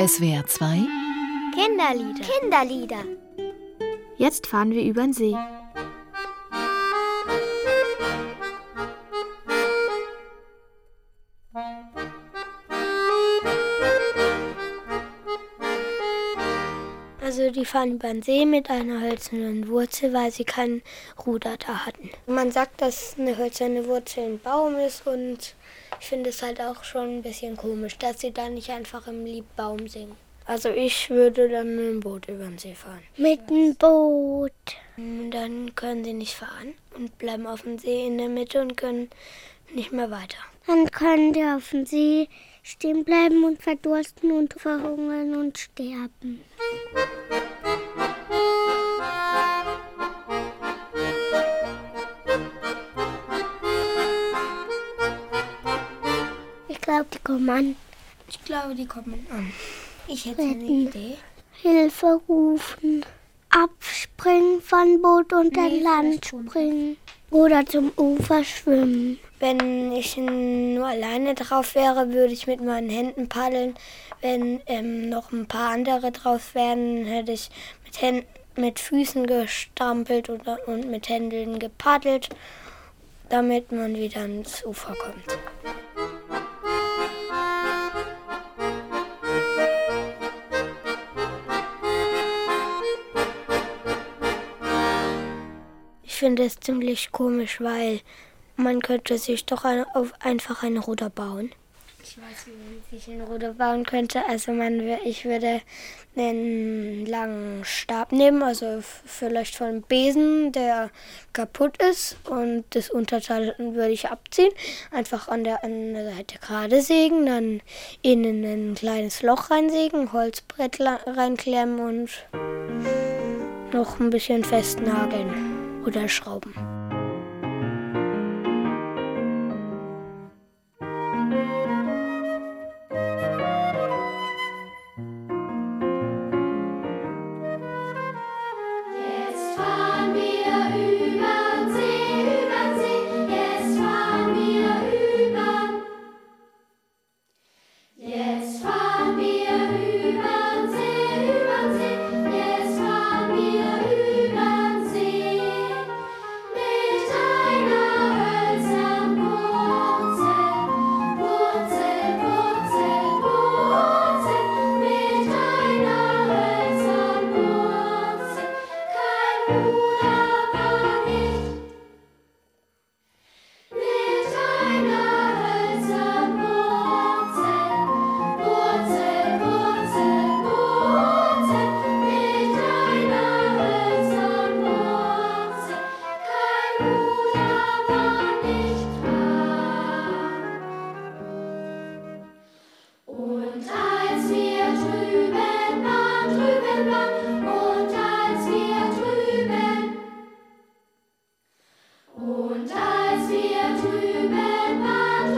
SWR 2 Kinderlieder. Kinderlieder. Jetzt fahren wir über den See. Also die fahren über den See mit einer hölzernen Wurzel, weil sie kein Ruder da hatten. Man sagt, dass eine hölzerne Wurzel ein Baum ist und ich finde es halt auch schon ein bisschen komisch, dass sie da nicht einfach im Liebbaum singen. Also ich würde dann mit dem Boot über den See fahren. Mit dem Boot. Dann können sie nicht fahren und bleiben auf dem See in der Mitte und können nicht mehr weiter. Dann können die auf dem See stehen bleiben und verdursten und verhungern und sterben. Ich glaube, die kommen an. Ich glaube, die kommen an. Ich hätte eine Retten. Idee. Hilfe rufen. Abspringen von Boot und an Nee, Land springen. Oder zum Ufer schwimmen. Wenn ich nur alleine drauf wäre, würde ich mit meinen Händen paddeln. Wenn ähm, noch ein paar andere drauf wären, hätte ich mit, Händen, mit Füßen gestampelt oder, und mit Händen gepaddelt, damit man wieder ans Ufer kommt. Ich finde es ziemlich komisch, weil man könnte sich doch ein, einfach ein Ruder bauen. Ich weiß, wie man sich ein Ruder bauen könnte. Also man, ich würde einen langen Stab nehmen, also vielleicht von einem Besen, der kaputt ist. Und das Unterteil würde ich abziehen, einfach an der, an der Seite gerade sägen, dann innen ein kleines Loch reinsägen, Holzbrett reinklemmen und noch ein bisschen festnageln oder schrauben. Und als wir drüben waren,